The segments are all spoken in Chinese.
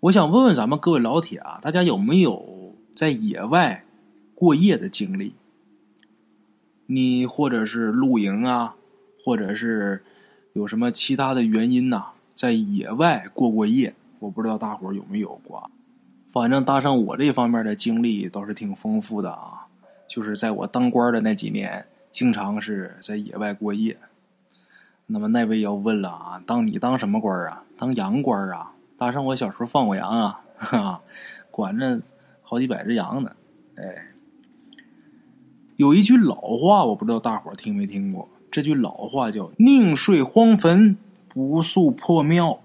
我想问问咱们各位老铁啊，大家有没有在野外过夜的经历？你或者是露营啊，或者是有什么其他的原因呐，在野外过过夜？我不知道大伙有没有过。反正搭上我这方面的经历倒是挺丰富的啊，就是在我当官的那几年，经常是在野外过夜。那么那位要问了啊，当你当什么官啊？当羊官啊？大圣，我小时候放过羊啊，哈，管着好几百只羊呢。哎，有一句老话，我不知道大伙听没听过。这句老话叫“宁睡荒坟，不宿破庙”。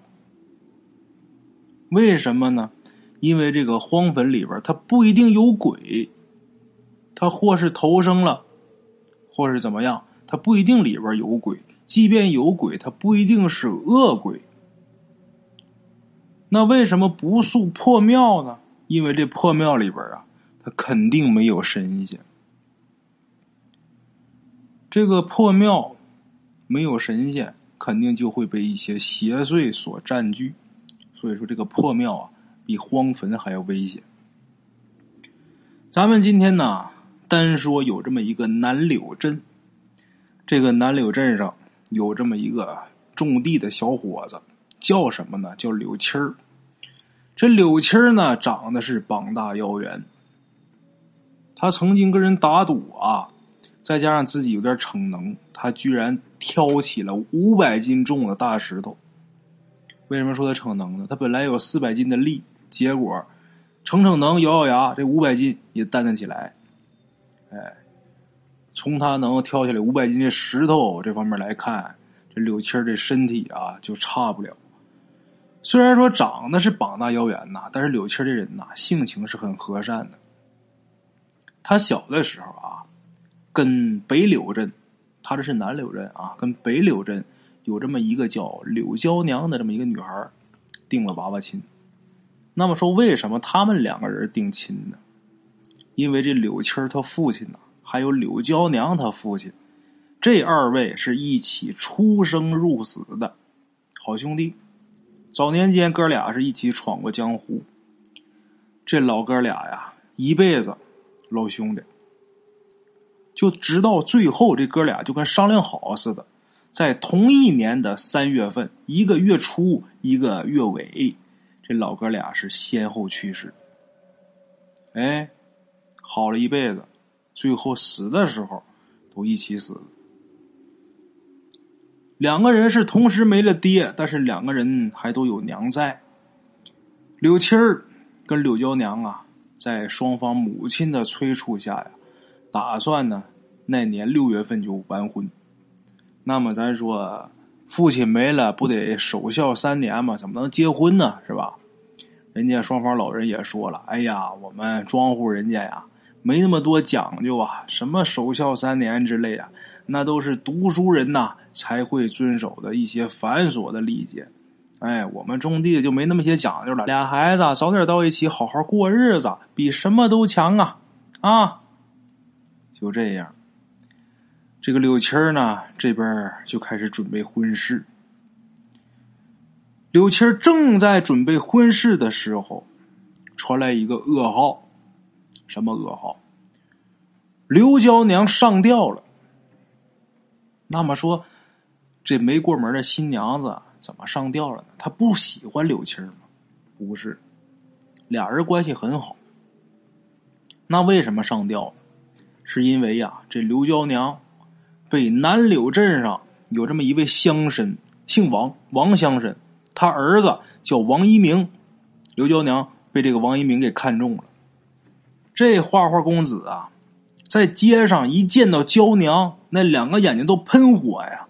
为什么呢？因为这个荒坟里边，它不一定有鬼，它或是投生了，或是怎么样，它不一定里边有鬼。即便有鬼，它不一定是恶鬼。那为什么不塑破庙呢？因为这破庙里边啊，它肯定没有神仙。这个破庙没有神仙，肯定就会被一些邪祟所占据。所以说，这个破庙啊，比荒坟还要危险。咱们今天呢，单说有这么一个南柳镇，这个南柳镇上有这么一个种地的小伙子，叫什么呢？叫柳七儿。这柳七儿呢，长得是膀大腰圆。他曾经跟人打赌啊，再加上自己有点逞能，他居然挑起了五百斤重的大石头。为什么说他逞能呢？他本来有四百斤的力，结果逞逞能，咬咬牙，这五百斤也担得起来。哎，从他能挑起来五百斤的石头这方面来看，这柳七儿这身体啊，就差不了。虽然说长得是膀大腰圆呐，但是柳七这人呐，性情是很和善的。他小的时候啊，跟北柳镇，他这是南柳镇啊，跟北柳镇有这么一个叫柳娇娘的这么一个女孩定了娃娃亲。那么说，为什么他们两个人定亲呢？因为这柳七他父亲呐，还有柳娇娘他父亲，这二位是一起出生入死的好兄弟。早年间，哥俩是一起闯过江湖。这老哥俩呀，一辈子老兄弟，就直到最后，这哥俩就跟商量好似的，在同一年的三月份，一个月初，一个月尾，这老哥俩是先后去世。哎，好了一辈子，最后死的时候都一起死。两个人是同时没了爹，但是两个人还都有娘在。柳七儿跟柳娇娘啊，在双方母亲的催促下呀，打算呢那年六月份就完婚。那么咱说，父亲没了，不得守孝三年吗？怎么能结婚呢？是吧？人家双方老人也说了：“哎呀，我们庄户人家呀，没那么多讲究啊，什么守孝三年之类啊。”那都是读书人呐才会遵守的一些繁琐的礼节，哎，我们种地就没那么些讲究了。俩孩子早点到一起好好过日子，比什么都强啊！啊，就这样，这个柳青儿呢这边就开始准备婚事。柳青儿正在准备婚事的时候，传来一个噩耗，什么噩耗？刘娇娘上吊了。那么说，这没过门的新娘子怎么上吊了呢？她不喜欢柳青吗？不是，俩人关系很好。那为什么上吊？是因为呀，这刘娇娘被南柳镇上有这么一位乡绅，姓王，王乡绅，他儿子叫王一鸣，刘娇娘被这个王一鸣给看中了。这花花公子啊！在街上一见到娇娘，那两个眼睛都喷火呀。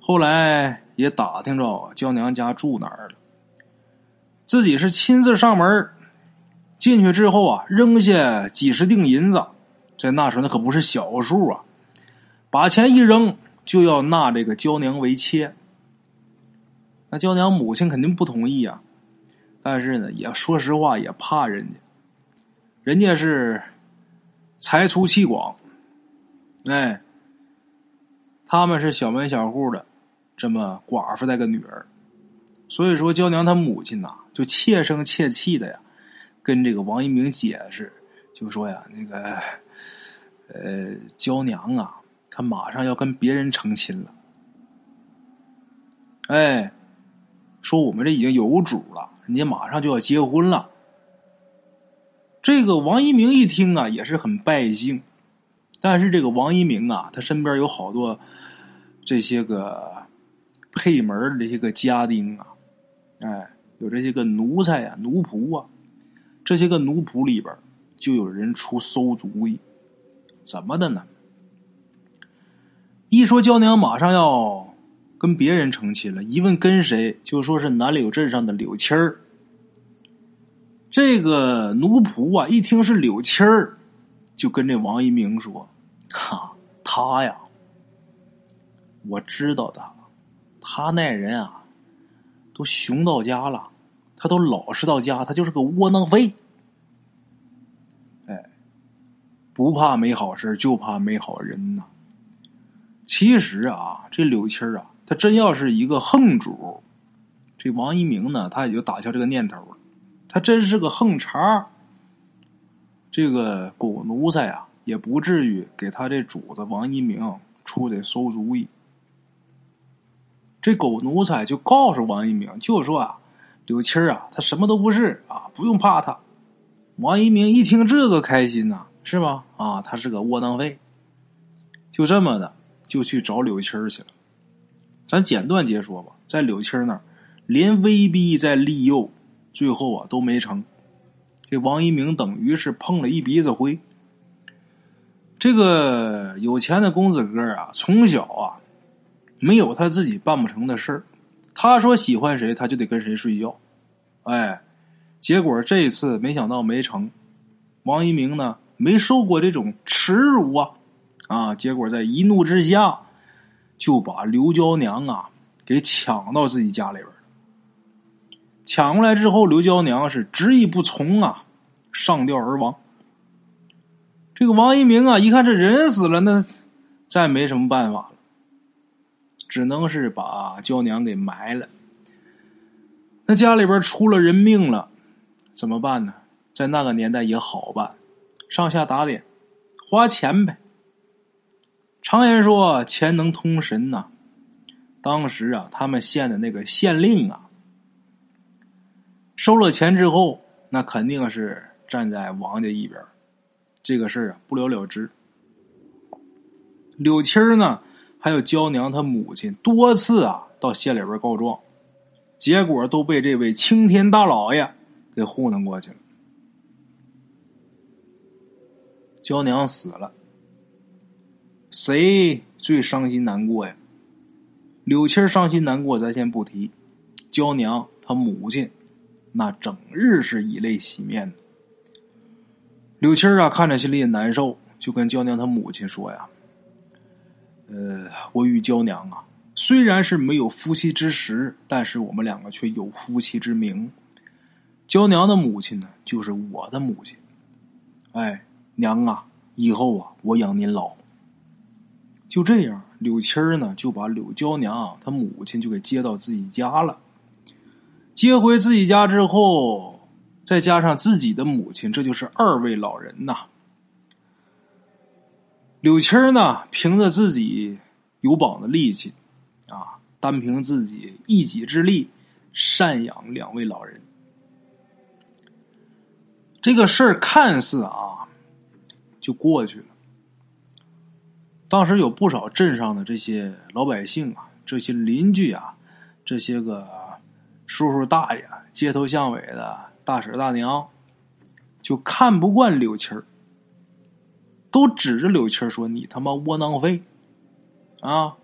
后来也打听着娇娘家住哪儿了，自己是亲自上门进去之后啊，扔下几十锭银子，在那时候那可不是小数啊，把钱一扔就要纳这个娇娘为妾。那娇娘母亲肯定不同意啊，但是呢，也说实话也怕人家，人家是。财粗气广，哎，他们是小门小户的，这么寡妇带个女儿，所以说，娇娘她母亲呐，就切声切气的呀，跟这个王一鸣解释，就说呀，那个，呃，娇娘啊，她马上要跟别人成亲了。哎，说我们这已经有主了，人家马上就要结婚了。这个王一鸣一听啊，也是很败兴。但是这个王一鸣啊，他身边有好多这些个配门的这些个家丁啊，哎，有这些个奴才呀、奴仆啊，这些个奴仆里边就有人出馊主意，怎么的呢？一说娇娘马上要跟别人成亲了，一问跟谁，就说是南柳镇上的柳七儿。这个奴仆啊，一听是柳七儿，就跟这王一鸣说：“哈，他呀，我知道他，他那人啊，都熊到家了，他都老实到家，他就是个窝囊废。哎，不怕没好事，就怕没好人呐。其实啊，这柳青啊，他真要是一个横主，这王一鸣呢，他也就打消这个念头了。”他真是个横茬这个狗奴才啊，也不至于给他这主子王一鸣出的馊主意。这狗奴才就告诉王一鸣，就说啊，柳七儿啊，他什么都不是啊，不用怕他。王一鸣一听这个开心呐，是吧？啊，他是个窝囊废。就这么的，就去找柳七儿去了。咱简短截说吧，在柳七儿那儿，连威逼再利诱。最后啊都没成，这王一鸣等于是碰了一鼻子灰。这个有钱的公子哥啊，从小啊没有他自己办不成的事。他说喜欢谁，他就得跟谁睡觉。哎，结果这次没想到没成。王一鸣呢没受过这种耻辱啊啊！结果在一怒之下就把刘娇娘啊给抢到自己家里边。抢过来之后，刘娇娘是执意不从啊，上吊而亡。这个王一鸣啊，一看这人死了，那再没什么办法了，只能是把娇娘给埋了。那家里边出了人命了，怎么办呢？在那个年代也好办，上下打点，花钱呗。常言说钱能通神呐，当时啊，他们县的那个县令啊。收了钱之后，那肯定是站在王家一边这个事儿啊不了了之。柳青呢，还有娇娘她母亲多次啊到县里边告状，结果都被这位青天大老爷给糊弄过去了。娇娘死了，谁最伤心难过呀？柳青伤心难过，咱先不提。娇娘她母亲。那整日是以泪洗面的。柳七啊，看着心里也难受，就跟娇娘她母亲说呀：“呃，我与娇娘啊，虽然是没有夫妻之实，但是我们两个却有夫妻之名。娇娘的母亲呢，就是我的母亲。哎，娘啊，以后啊，我养您老。就这样，柳七呢，就把柳娇娘她母亲就给接到自己家了。”接回自己家之后，再加上自己的母亲，这就是二位老人呐。柳青呢，凭着自己有膀的力气，啊，单凭自己一己之力赡养两位老人。这个事儿看似啊，就过去了。当时有不少镇上的这些老百姓啊，这些邻居啊，这些个。叔叔大爷、街头巷尾的大婶大娘，就看不惯柳七儿，都指着柳七儿说：“你他妈窝囊废！”啊，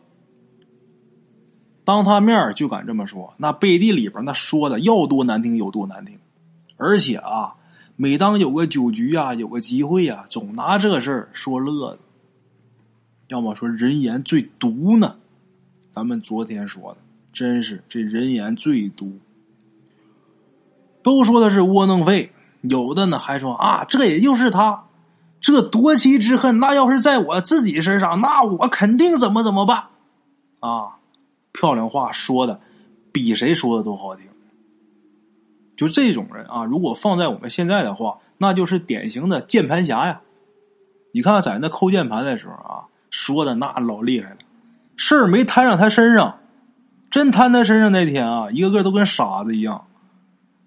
当他面就敢这么说，那背地里边那说的要多难听有多难听。而且啊，每当有个酒局啊，有个集会啊，总拿这事儿说乐子。要么说人言最毒呢，咱们昨天说的。真是这人言最毒，都说他是窝囊废，有的呢还说啊，这也就是他，这夺妻之恨，那要是在我自己身上，那我肯定怎么怎么办啊！漂亮话说的比谁说的都好听。就这种人啊，如果放在我们现在的话，那就是典型的键盘侠呀。你看在那扣键盘的时候啊，说的那老厉害了，事儿没摊上他身上，真摊他身上那天啊，一个个都跟傻子一样。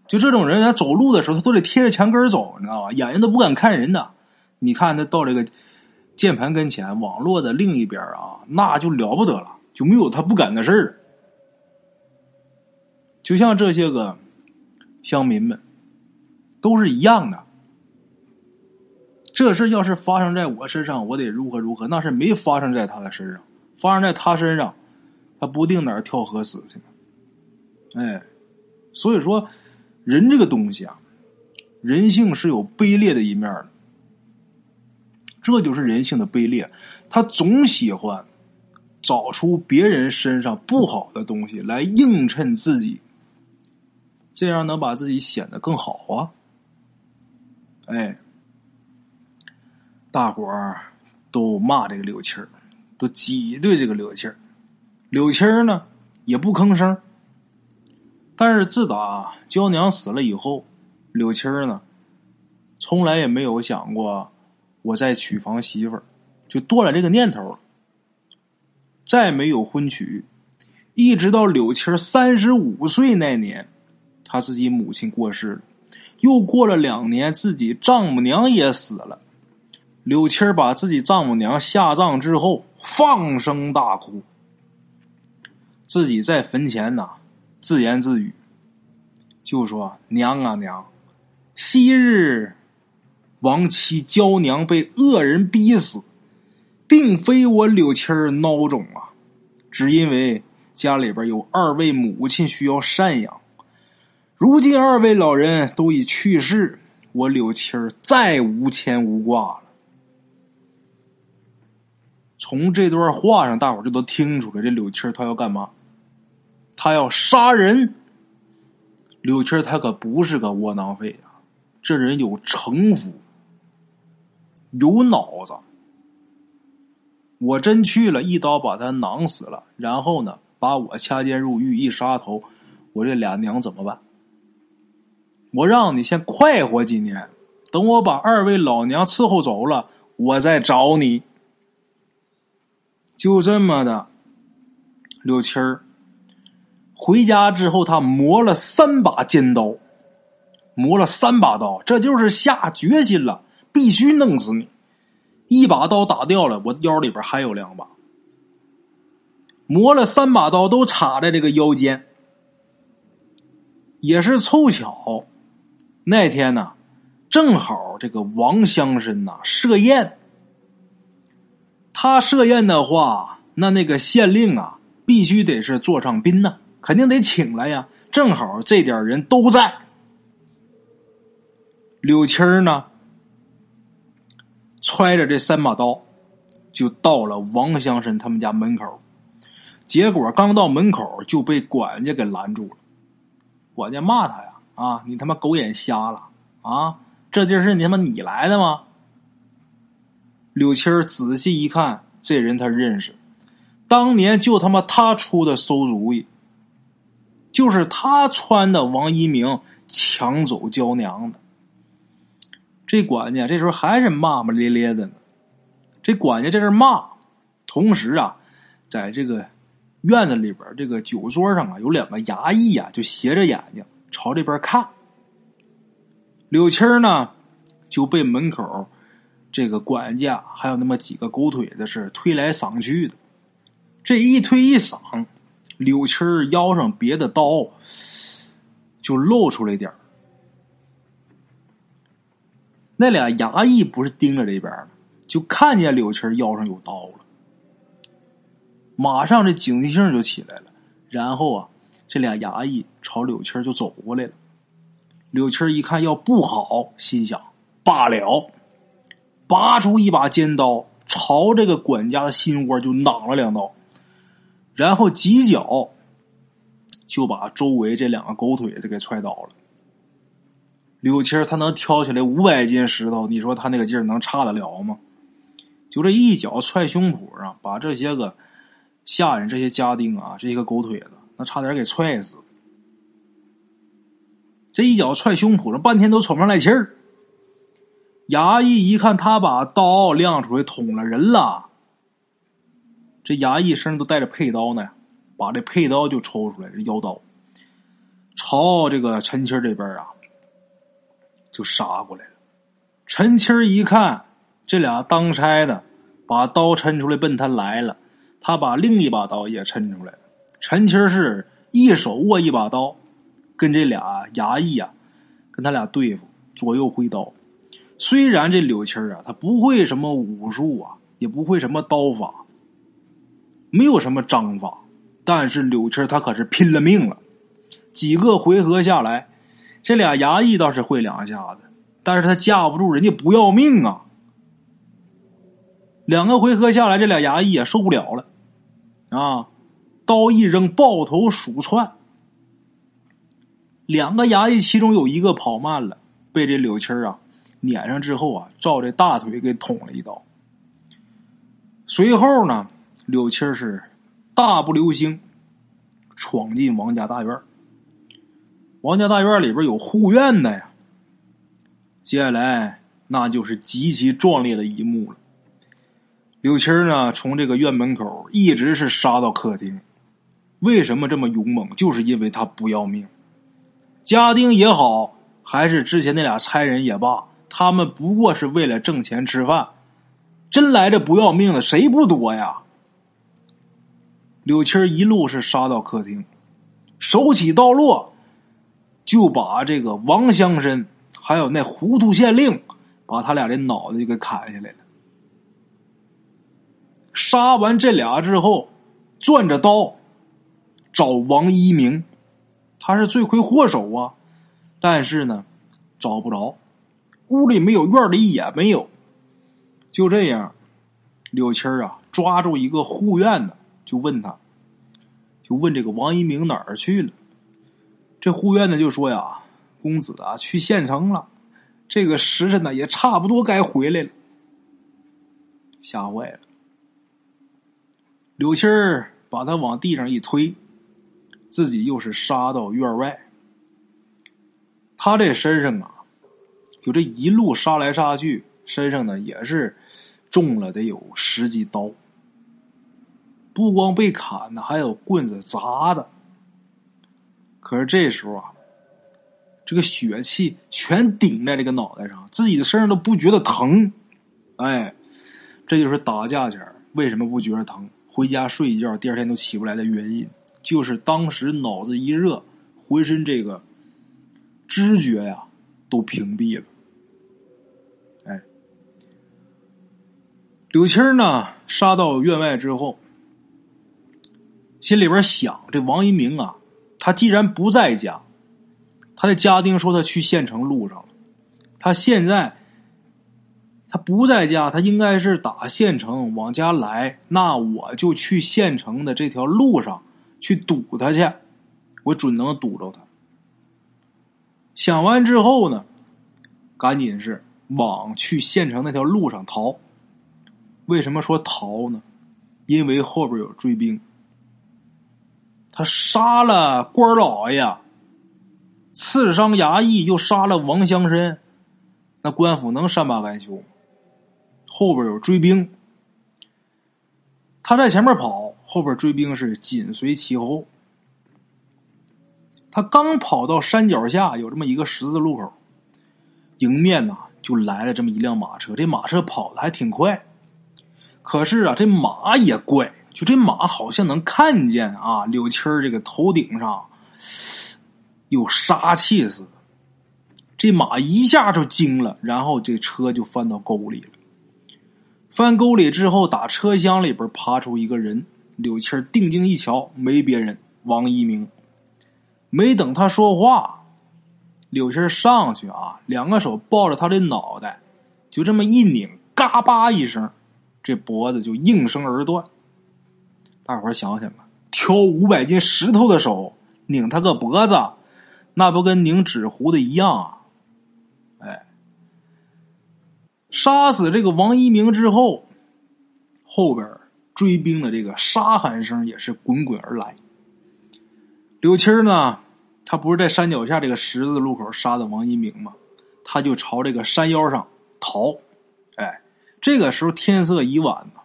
就这种人，他走路的时候，他都得贴着墙根走，你知道吧？眼睛都不敢看人的。你看他到这个键盘跟前，网络的另一边啊，那就了不得了，就没有他不敢的事儿。就像这些个乡民们，都是一样的。这事要是发生在我身上，我得如何如何？那是没发生在他的身上，发生在他身上，他不定哪儿跳河死去呢。哎，所以说。人这个东西啊，人性是有卑劣的一面的，这就是人性的卑劣。他总喜欢找出别人身上不好的东西来映衬自己，这样能把自己显得更好啊！哎，大伙儿都骂这个柳青儿，都挤兑这个柳青儿。柳青呢，也不吭声。但是自打娇娘死了以后，柳青呢，从来也没有想过我再娶房媳妇儿，就断了这个念头了。再没有婚娶，一直到柳青儿三十五岁那年，他自己母亲过世了，又过了两年，自己丈母娘也死了。柳青把自己丈母娘下葬之后，放声大哭，自己在坟前呐。自言自语，就说：“娘啊娘，昔日亡妻娇娘被恶人逼死，并非我柳七儿孬种啊，只因为家里边有二位母亲需要赡养。如今二位老人都已去世，我柳七儿再无牵无挂了。”从这段话上，大伙就都听出来，这柳七儿他要干嘛？他要杀人，柳青他可不是个窝囊废呀，这人有城府，有脑子。我真去了一刀把他囊死了，然后呢，把我掐尖入狱一杀头，我这俩娘怎么办？我让你先快活几年，等我把二位老娘伺候走了，我再找你。就这么的，柳青儿。回家之后，他磨了三把尖刀，磨了三把刀，这就是下决心了，必须弄死你。一把刀打掉了，我腰里边还有两把。磨了三把刀，都插在这个腰间。也是凑巧，那天呢，正好这个王乡绅呐设宴。他设宴的话，那那个县令啊，必须得是座上宾呐。肯定得请来呀！正好这点人都在。柳青儿呢，揣着这三把刀，就到了王祥生他们家门口。结果刚到门口就被管家给拦住了。管家骂他呀：“啊，你他妈狗眼瞎了啊！这地儿是你他妈你来的吗？”柳青儿仔细一看，这人他认识，当年就他妈他出的馊主意。就是他穿的王一鸣抢走娇娘的，这管家这时候还是骂骂咧咧的呢。这管家在这骂，同时啊，在这个院子里边这个酒桌上啊，有两个衙役啊，就斜着眼睛朝这边看。柳青呢就被门口这个管家还有那么几个狗腿子是推来搡去的，这一推一搡。柳青儿腰上别的刀就露出来点那俩衙役不是盯着这边就看见柳青儿腰上有刀了，马上这警惕性就起来了。然后啊，这俩衙役朝柳青儿就走过来了。柳青儿一看要不好，心想罢了，拔出一把尖刀，朝这个管家的心窝就攮了两刀。然后几脚就把周围这两个狗腿子给踹倒了。柳青他能挑起来五百斤石头，你说他那个劲儿能差得了吗？就这一脚踹胸脯上，把这些个下人、这些家丁啊，这些个狗腿子那差点给踹死。这一脚踹胸脯上，半天都喘不上来气儿。衙役一看他把刀亮出来捅了人了，这衙役身上都带着佩刀呢，把这佩刀就抽出来，这腰刀，朝这个陈七这边啊就杀过来了。陈七一看这俩当差的把刀抻出来奔他来了，他把另一把刀也抻出来了。陈七是一手握一把刀，跟这俩衙役啊，跟他俩对付，左右挥刀。虽然这柳七啊，他不会什么武术啊，也不会什么刀法，没有什么章法，但是柳七儿他可是拼了命了。几个回合下来，这俩衙役倒是会两下子，但是他架不住人家不要命啊。两个回合下来，这俩衙役也受不了了，啊，刀一扔，抱头鼠窜。两个衙役其中有一个跑慢了，被这柳七啊。撵上之后啊，照这大腿给捅了一刀。随后呢，柳七是大步流星闯进王家大院。王家大院里边有护院的呀。接下来那就是极其壮烈的一幕了。柳七呢，从这个院门口一直是杀到客厅。为什么这么勇猛？就是因为他不要命。家丁也好，还是之前那俩差人也罢。他们不过是为了挣钱吃饭，真来这不要命的谁不多呀？柳七一路是杀到客厅，手起刀落，就把这个王乡绅还有那糊涂县令，把他俩的脑袋就给砍下来了。杀完这俩之后，攥着刀找王一鸣，他是罪魁祸首啊，但是呢，找不着。屋里没有，院里也没有。就这样，柳七儿啊，抓住一个护院的，就问他，就问这个王一鸣哪儿去了。这护院的就说呀：“公子啊，去县城了。这个时辰呢，也差不多该回来了。”吓坏了。柳青儿把他往地上一推，自己又是杀到院外。他这身上啊。就这一路杀来杀去，身上呢也是中了得有十几刀，不光被砍的，还有棍子砸的。可是这时候啊，这个血气全顶在这个脑袋上，自己的身上都不觉得疼。哎，这就是打架前为什么不觉得疼，回家睡一觉，第二天都起不来的原因，就是当时脑子一热，浑身这个知觉呀。都屏蔽了。哎，柳青呢？杀到院外之后，心里边想：这王一鸣啊，他既然不在家，他的家丁说他去县城路上了。他现在他不在家，他应该是打县城往家来。那我就去县城的这条路上去堵他去，我准能堵着他。想完之后呢，赶紧是往去县城那条路上逃。为什么说逃呢？因为后边有追兵。他杀了官老爷，刺伤衙役，又杀了王乡绅，那官府能善罢甘休？后边有追兵，他在前面跑，后边追兵是紧随其后。他刚跑到山脚下，有这么一个十字路口，迎面呐就来了这么一辆马车。这马车跑的还挺快，可是啊，这马也怪，就这马好像能看见啊柳七儿这个头顶上有杀气似的。这马一下就惊了，然后这车就翻到沟里了。翻沟里之后，打车厢里边爬出一个人，柳七儿定睛一瞧，没别人，王一鸣。没等他说话，柳青上去啊，两个手抱着他的脑袋，就这么一拧，嘎巴一声，这脖子就应声而断。大伙想想吧，挑五百斤石头的手拧他个脖子，那不跟拧纸糊的一样啊？哎，杀死这个王一鸣之后，后边追兵的这个杀喊声也是滚滚而来。柳七儿呢，他不是在山脚下这个十字路口杀的王一鸣吗？他就朝这个山腰上逃。哎，这个时候天色已晚了，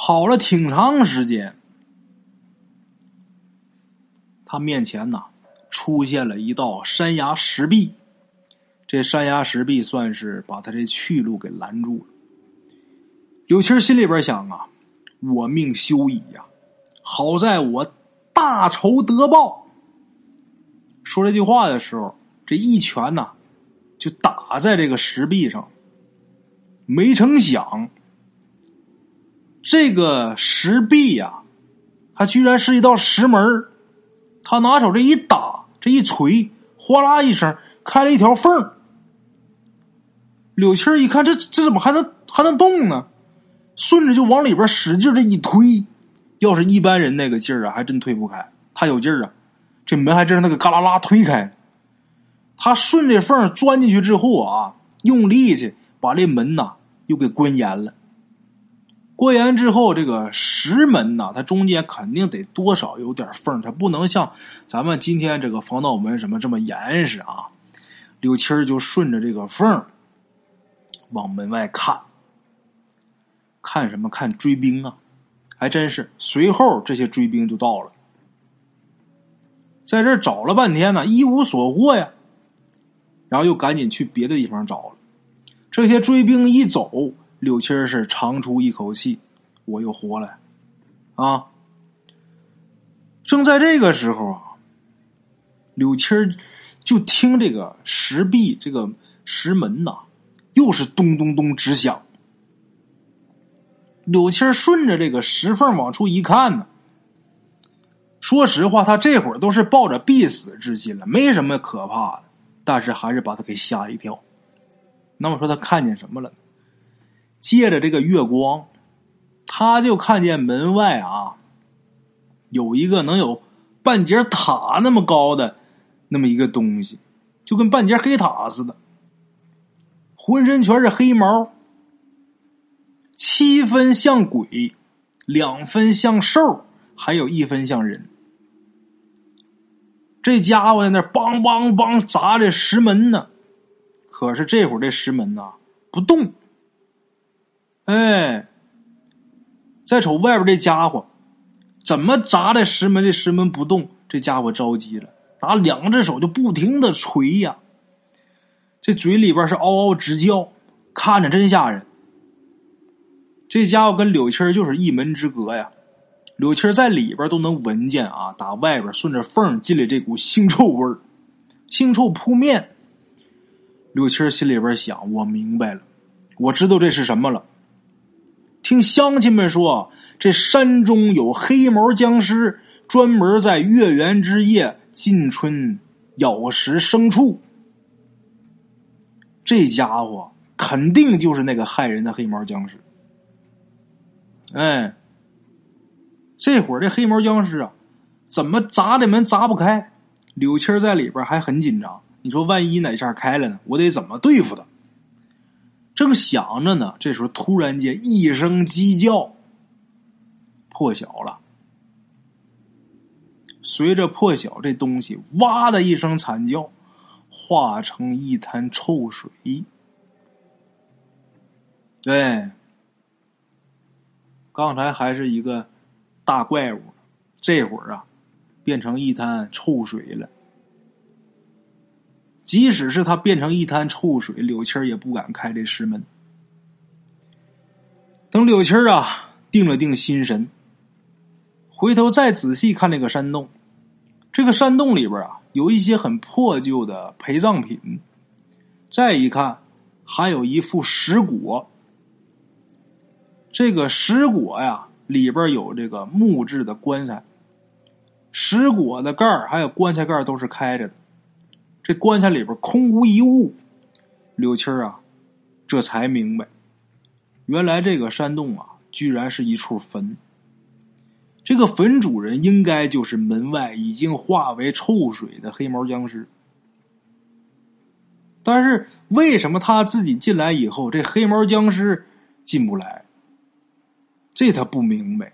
跑了挺长时间，他面前呐出现了一道山崖石壁。这山崖石壁算是把他这去路给拦住了。柳青心里边想啊，我命休矣呀！好在我大仇得报。说这句话的时候，这一拳呐就打在这个石壁上。没成想，这个石壁呀，它居然是一道石门他拿手这一打，这一锤，哗啦一声，开了一条缝柳青一看，这这怎么还能还能动呢？顺着就往里边使劲这一推，要是一般人那个劲儿啊，还真推不开。他有劲儿啊，这门还真是那个嘎啦啦推开。他顺着缝钻进去之后啊，用力气把这门呐又给关严了。关严之后，这个石门呐，它中间肯定得多少有点缝，它不能像咱们今天这个防盗门什么这么严实啊。柳青就顺着这个缝。往门外看，看什么？看追兵啊！还真是。随后这些追兵就到了，在这找了半天呢，一无所获呀。然后又赶紧去别的地方找了。这些追兵一走，柳青是长出一口气，我又活了啊！正在这个时候啊，柳青就听这个石壁、这个石门呐。又是咚咚咚直响。柳青顺着这个石缝往出一看呢，说实话，他这会儿都是抱着必死之心了，没什么可怕的，但是还是把他给吓一跳。那么说他看见什么了？借着这个月光，他就看见门外啊，有一个能有半截塔那么高的那么一个东西，就跟半截黑塔似的。浑身全是黑毛，七分像鬼，两分像兽，还有一分像人。这家伙在那梆梆梆砸这石门呢，可是这会儿这石门呐不动。哎，再瞅外边这家伙，怎么砸这石门？这石门不动，这家伙着急了，拿两只手就不停的捶呀。这嘴里边是嗷嗷直叫，看着真吓人。这家伙跟柳青就是一门之隔呀。柳青在里边都能闻见啊，打外边顺着缝进来这股腥臭味儿，腥臭扑面。柳青心里边想：我明白了，我知道这是什么了。听乡亲们说，这山中有黑毛僵尸，专门在月圆之夜进春咬食牲畜。这家伙肯定就是那个害人的黑毛僵尸。哎，这会儿这黑毛僵尸啊，怎么砸这门砸不开？柳青在里边还很紧张。你说万一哪下开了呢？我得怎么对付他？正想着呢，这时候突然间一声鸡叫，破晓了。随着破晓，这东西哇的一声惨叫。化成一滩臭水，对，刚才还是一个大怪物，这会儿啊，变成一滩臭水了。即使是他变成一滩臭水，柳青也不敢开这石门。等柳青啊定了定心神，回头再仔细看这个山洞，这个山洞里边啊。有一些很破旧的陪葬品，再一看，还有一副石椁。这个石椁呀，里边有这个木质的棺材，石椁的盖还有棺材盖都是开着的，这棺材里边空无一物。柳青啊，这才明白，原来这个山洞啊，居然是一处坟。这个坟主人应该就是门外已经化为臭水的黑毛僵尸，但是为什么他自己进来以后，这黑毛僵尸进不来？这他不明白。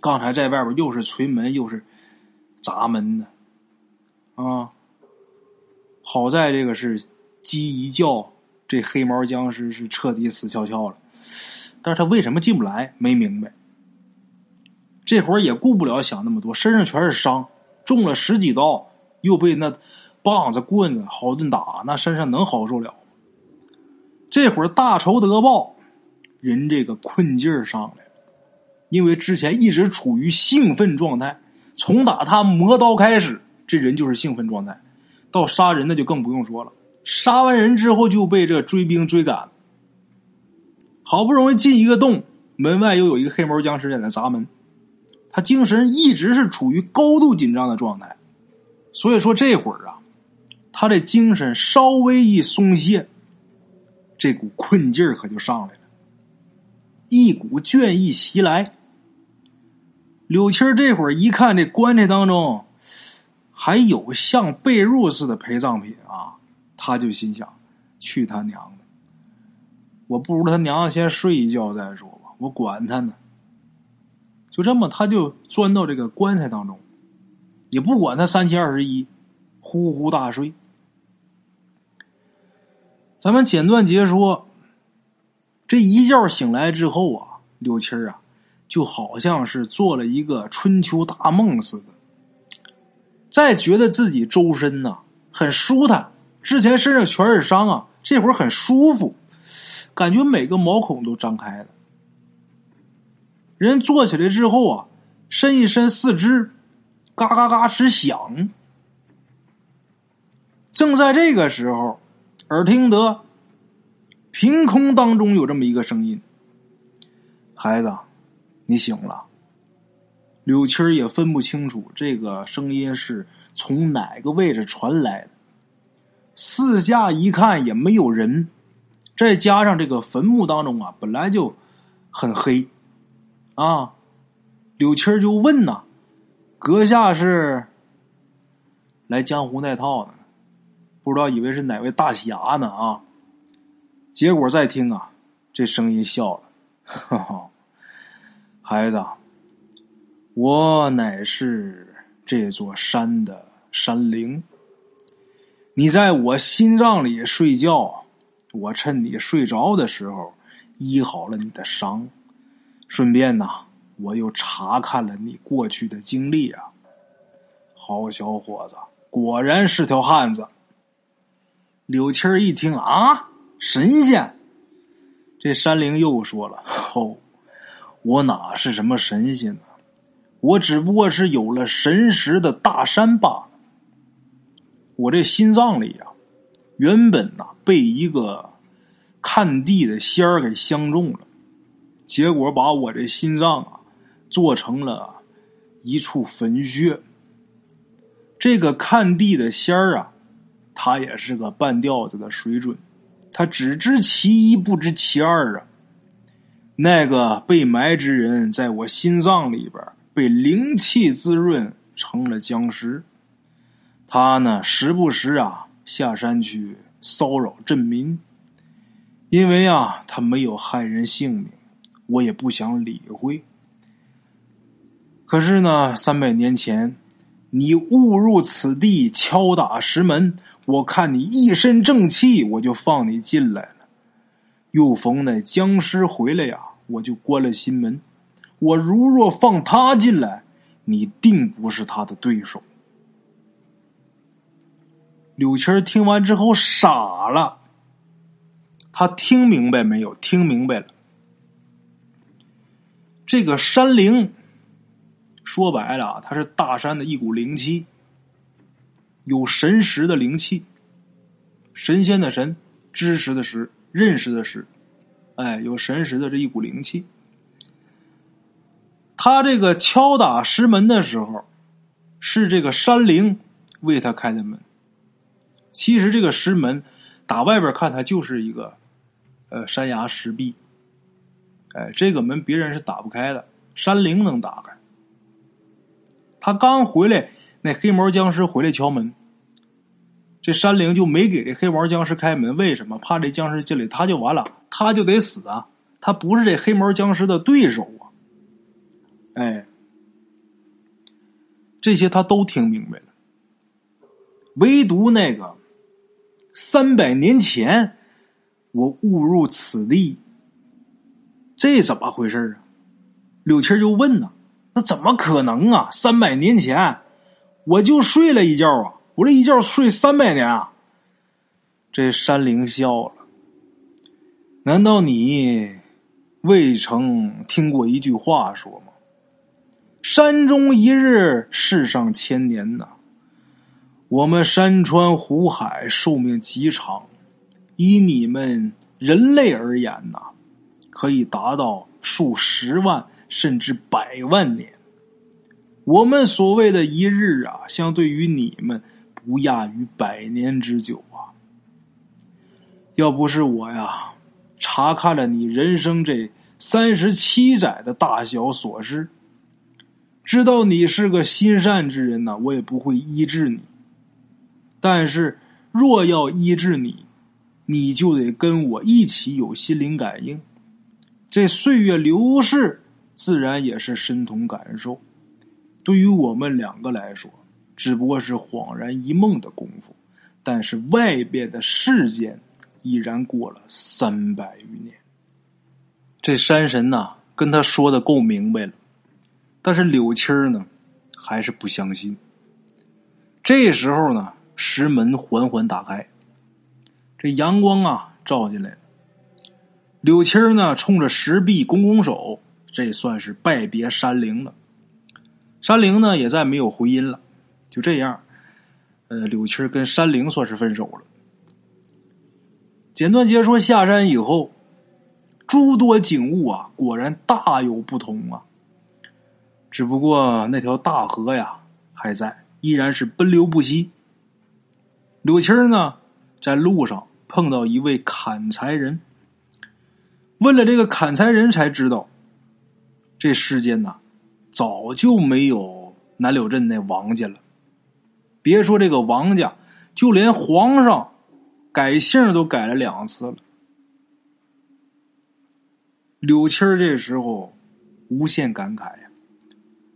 刚才在外边又是捶门又是砸门的，啊！好在这个是鸡一叫，这黑毛僵尸是彻底死翘翘了。但是他为什么进不来？没明白。这会儿也顾不了想那么多，身上全是伤，中了十几刀，又被那棒子棍子好顿打，那身上能好受了？这会儿大仇得报，人这个困劲儿上来了，因为之前一直处于兴奋状态，从打他磨刀开始，这人就是兴奋状态。到杀人那就更不用说了，杀完人之后就被这追兵追赶，好不容易进一个洞，门外又有一个黑毛僵尸在那砸门，他精神一直是处于高度紧张的状态，所以说这会儿啊，他的精神稍微一松懈，这股困劲儿可就上来了，一股倦意袭来。柳青这会儿一看这棺材当中。还有像被褥似的陪葬品啊，他就心想：去他娘的！我不如他娘先睡一觉再说吧，我管他呢。就这么，他就钻到这个棺材当中，也不管他三七二十一，呼呼大睡。咱们简短截说，这一觉醒来之后啊，柳七啊，就好像是做了一个春秋大梦似的。再觉得自己周身呐很舒坦，之前身上全是伤啊，这会儿很舒服，感觉每个毛孔都张开了。人坐起来之后啊，伸一伸四肢，嘎嘎嘎直响。正在这个时候，耳听得凭空当中有这么一个声音：“孩子，你醒了。”柳七也分不清楚这个声音是从哪个位置传来的，四下一看也没有人，再加上这个坟墓当中啊本来就很黑，啊，柳七就问呐：“阁下是来江湖那套的？不知道以为是哪位大侠呢啊？”结果再听啊，这声音笑了：“哈哈，孩子。”我乃是这座山的山灵，你在我心脏里睡觉，我趁你睡着的时候医好了你的伤，顺便呐，我又查看了你过去的经历啊。好小伙子，果然是条汉子。柳七儿一听啊，神仙，这山灵又说了：“哦，我哪是什么神仙呢？”我只不过是有了神识的大山罢了。我这心脏里呀，原本呐被一个看地的仙儿给相中了，结果把我这心脏啊做成了一处坟穴。这个看地的仙儿啊，他也是个半吊子的水准，他只知其一不知其二啊。那个被埋之人在我心脏里边。被灵气滋润成了僵尸，他呢时不时啊下山去骚扰镇民，因为啊他没有害人性命，我也不想理会。可是呢，三百年前你误入此地敲打石门，我看你一身正气，我就放你进来了。又逢那僵尸回来呀，我就关了心门。我如若放他进来，你定不是他的对手。柳青听完之后傻了，他听明白没有？听明白了。这个山灵，说白了啊，它是大山的一股灵气，有神识的灵气，神仙的神，知识的识，认识的识，哎，有神识的这一股灵气。他这个敲打石门的时候，是这个山灵为他开的门。其实这个石门打外边看，它就是一个呃山崖石壁。哎，这个门别人是打不开的，山灵能打开。他刚回来，那黑毛僵尸回来敲门，这山灵就没给这黑毛僵尸开门。为什么？怕这僵尸进来，他就完了，他就得死啊！他不是这黑毛僵尸的对手啊。哎，这些他都听明白了，唯独那个三百年前我误入此地，这怎么回事啊？柳七就问呐：“那怎么可能啊？三百年前我就睡了一觉啊，我这一觉睡三百年啊！”这山灵笑了：“难道你未曾听过一句话说吗？”山中一日，世上千年呐。我们山川湖海寿命极长，以你们人类而言呐，可以达到数十万甚至百万年。我们所谓的一日啊，相对于你们不亚于百年之久啊。要不是我呀，查看了你人生这三十七载的大小琐事。知道你是个心善之人呐，我也不会医治你。但是，若要医治你，你就得跟我一起有心灵感应。这岁月流逝，自然也是身同感受。对于我们两个来说，只不过是恍然一梦的功夫。但是外边的世间，已然过了三百余年。这山神呐，跟他说的够明白了。但是柳青呢，还是不相信。这时候呢，石门缓缓打开，这阳光啊照进来。柳青呢，冲着石壁拱拱手，这算是拜别山灵了。山灵呢，也再没有回音了。就这样，呃，柳青跟山灵算是分手了。简短截说，下山以后，诸多景物啊，果然大有不同啊。只不过那条大河呀还在，依然是奔流不息。柳青呢，在路上碰到一位砍柴人，问了这个砍柴人，才知道这世间呐，早就没有南柳镇那王家了。别说这个王家，就连皇上改姓都改了两次了。柳青这时候无限感慨呀。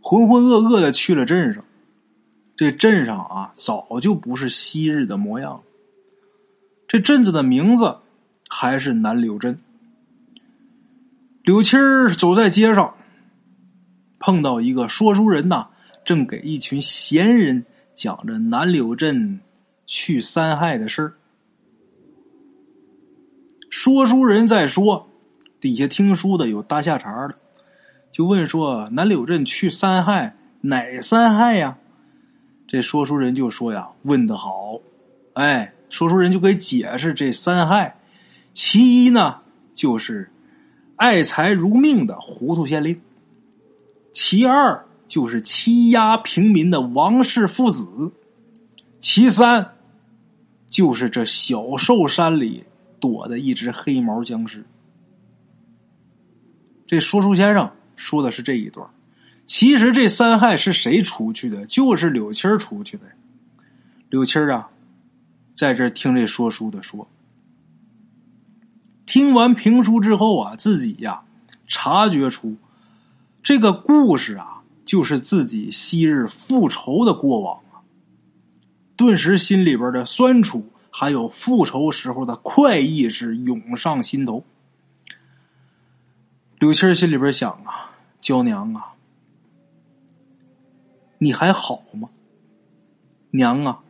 浑浑噩噩的去了镇上，这镇上啊，早就不是昔日的模样了。这镇子的名字还是南柳镇。柳七儿走在街上，碰到一个说书人呐，正给一群闲人讲着南柳镇去三害的事儿。说书人在说，底下听书的有搭下茬的。就问说南柳镇去三害哪三害呀？这说书人就说呀，问得好，哎，说书人就给解释这三害，其一呢就是爱财如命的糊涂县令，其二就是欺压平民的王氏父子，其三就是这小寿山里躲的一只黑毛僵尸。这说书先生。说的是这一段，其实这三害是谁出去的？就是柳七儿出去的。柳七儿啊，在这听这说书的说，听完评书之后啊，自己呀察觉出这个故事啊，就是自己昔日复仇的过往啊，顿时心里边的酸楚，还有复仇时候的快意是涌上心头。柳青心里边想，娇娘啊，你还好吗？娘啊，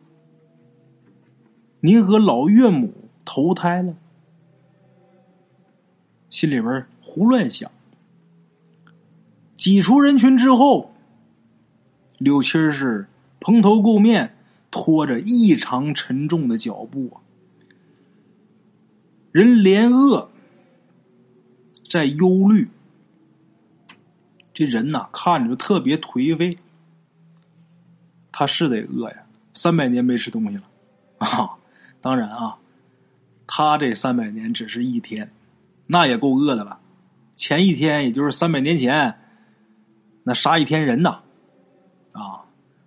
您和老岳母投胎了。心里边胡乱想。挤出人群之后，柳七儿是蓬头垢面，拖着异常沉重的脚步啊，人连饿。在忧虑，这人呐看着就特别颓废。他是得饿呀，三百年没吃东西了啊！当然啊，他这三百年只是一天，那也够饿的了？前一天也就是三百年前，那杀一天人呐！啊，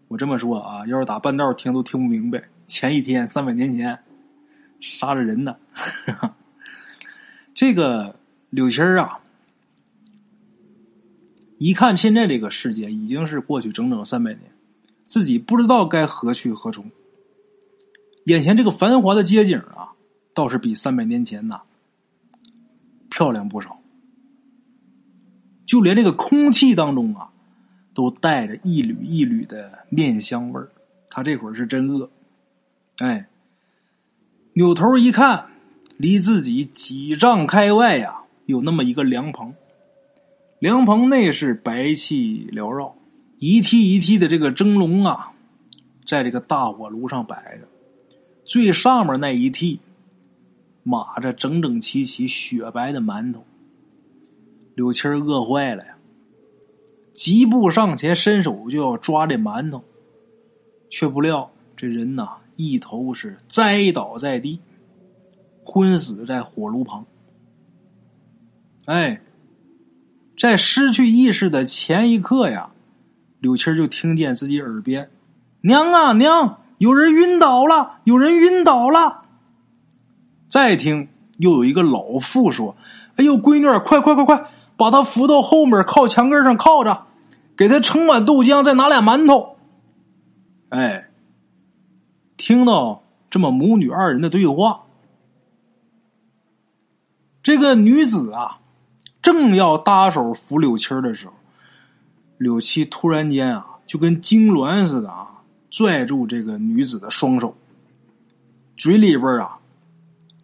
我这么说啊，要是打半道听都听不明白。前一天三百年前杀了人呢，这个。柳青啊，一看现在这个世界已经是过去整整三百年，自己不知道该何去何从。眼前这个繁华的街景啊，倒是比三百年前呐漂亮不少。就连这个空气当中啊，都带着一缕一缕的面香味儿。他这会儿是真饿，哎，扭头一看，离自己几丈开外呀，有那么一个凉棚。凉棚内是白气缭绕，一屉一屉的这个蒸笼啊，在这个大火炉上摆着。最上面那一屉，码着整整齐齐雪白的馒头。柳青饿坏了呀，急步上前，伸手就要抓这馒头，却不料这人呐，一头是栽倒在地，昏死在火炉旁。哎，在失去意识的前一刻呀，柳青就听见自己耳边：“娘啊娘，有人晕倒了，有人晕倒了。”再听，又有一个老妇说：“哎呦，闺女，快快快快！”把她扶到后面，靠墙根上靠着，给她盛碗豆浆，再拿俩馒头。哎，听到这么母女二人的对话，这个女子啊，正要搭手扶柳七的时候，柳七突然间啊，就跟痉挛似的啊，拽住这个女子的双手，嘴里边啊，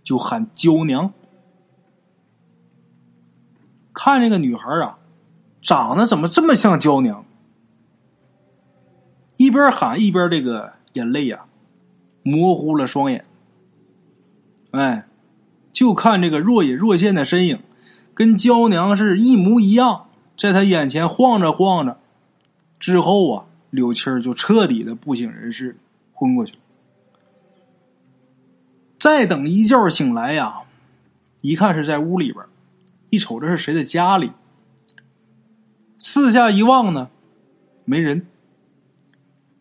就喊“娇娘”。看这个女孩啊，长得怎么这么像娇娘？一边喊一边这个眼泪呀，模糊了双眼。哎，就看这个若隐若现的身影，跟娇娘是一模一样，在他眼前晃着晃着。之后啊，柳青就彻底的不省人事，昏过去了。再等一觉醒来呀，一看是在屋里边。一瞅这是谁的家里？四下一望呢，没人。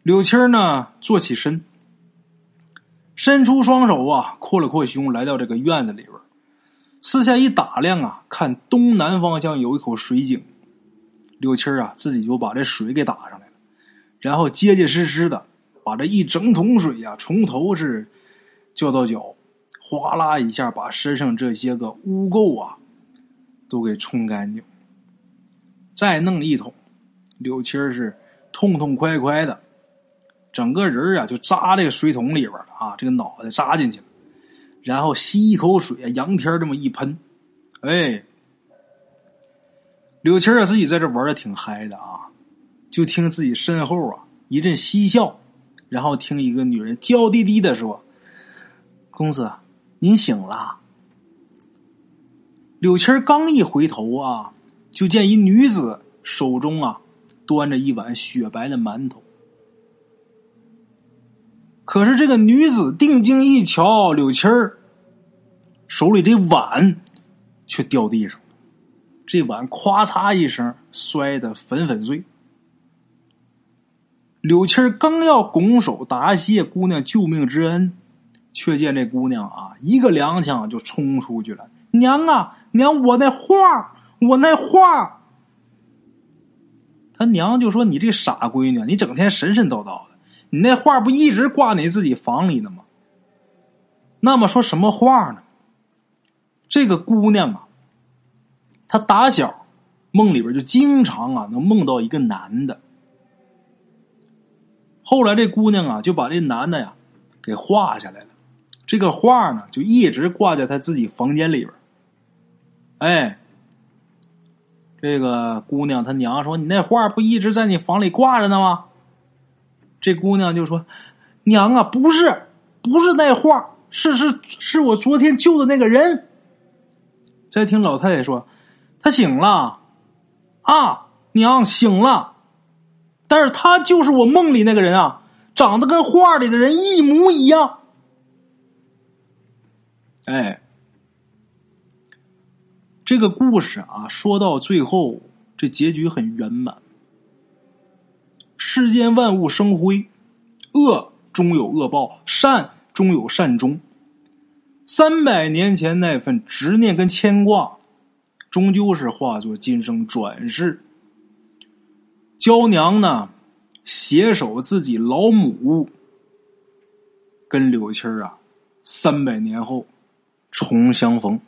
柳青呢，坐起身，伸出双手啊，扩了扩胸，来到这个院子里边。四下一打量啊，看东南方向有一口水井。柳青啊，自己就把这水给打上来了，然后结结实实的把这一整桶水呀，从头是浇到脚，哗啦一下把身上这些个污垢啊。都给冲干净，再弄一桶，柳青是痛痛快快的，整个人啊就扎这个水桶里边了啊，这个脑袋扎进去了，然后吸一口水，仰天这么一喷，哎，柳青啊自己在这玩的挺嗨的啊，就听自己身后啊一阵嬉笑，然后听一个女人娇滴滴的说：“公子，您醒了。”柳青刚一回头啊，就见一女子手中啊端着一碗雪白的馒头。可是这个女子定睛一瞧，柳青儿手里这碗却掉地上了，这碗咔嚓一声摔得粉粉碎。柳青刚要拱手答谢姑娘救命之恩，却见这姑娘啊一个踉跄就冲出去了，娘啊！娘，我那画，我那画。他娘就说：“你这傻闺女，你整天神神叨叨的，你那画不一直挂你自己房里呢吗？那么说什么画呢？这个姑娘啊，她打小梦里边就经常啊能梦到一个男的。后来这姑娘啊就把这男的呀给画下来了，这个画呢就一直挂在她自己房间里边。”哎，这个姑娘她娘说：“你那画不一直在你房里挂着呢吗？”这姑娘就说：“娘啊，不是，不是那画，是是是我昨天救的那个人。”再听老太太说：“他醒了，啊，娘醒了，但是他就是我梦里那个人啊，长得跟画里的人一模一样。”哎。这个故事啊，说到最后，这结局很圆满。世间万物生辉，恶终有恶报，善终有善终。三百年前那份执念跟牵挂，终究是化作今生转世。娇娘呢，携手自己老母，跟柳青儿啊，三百年后重相逢。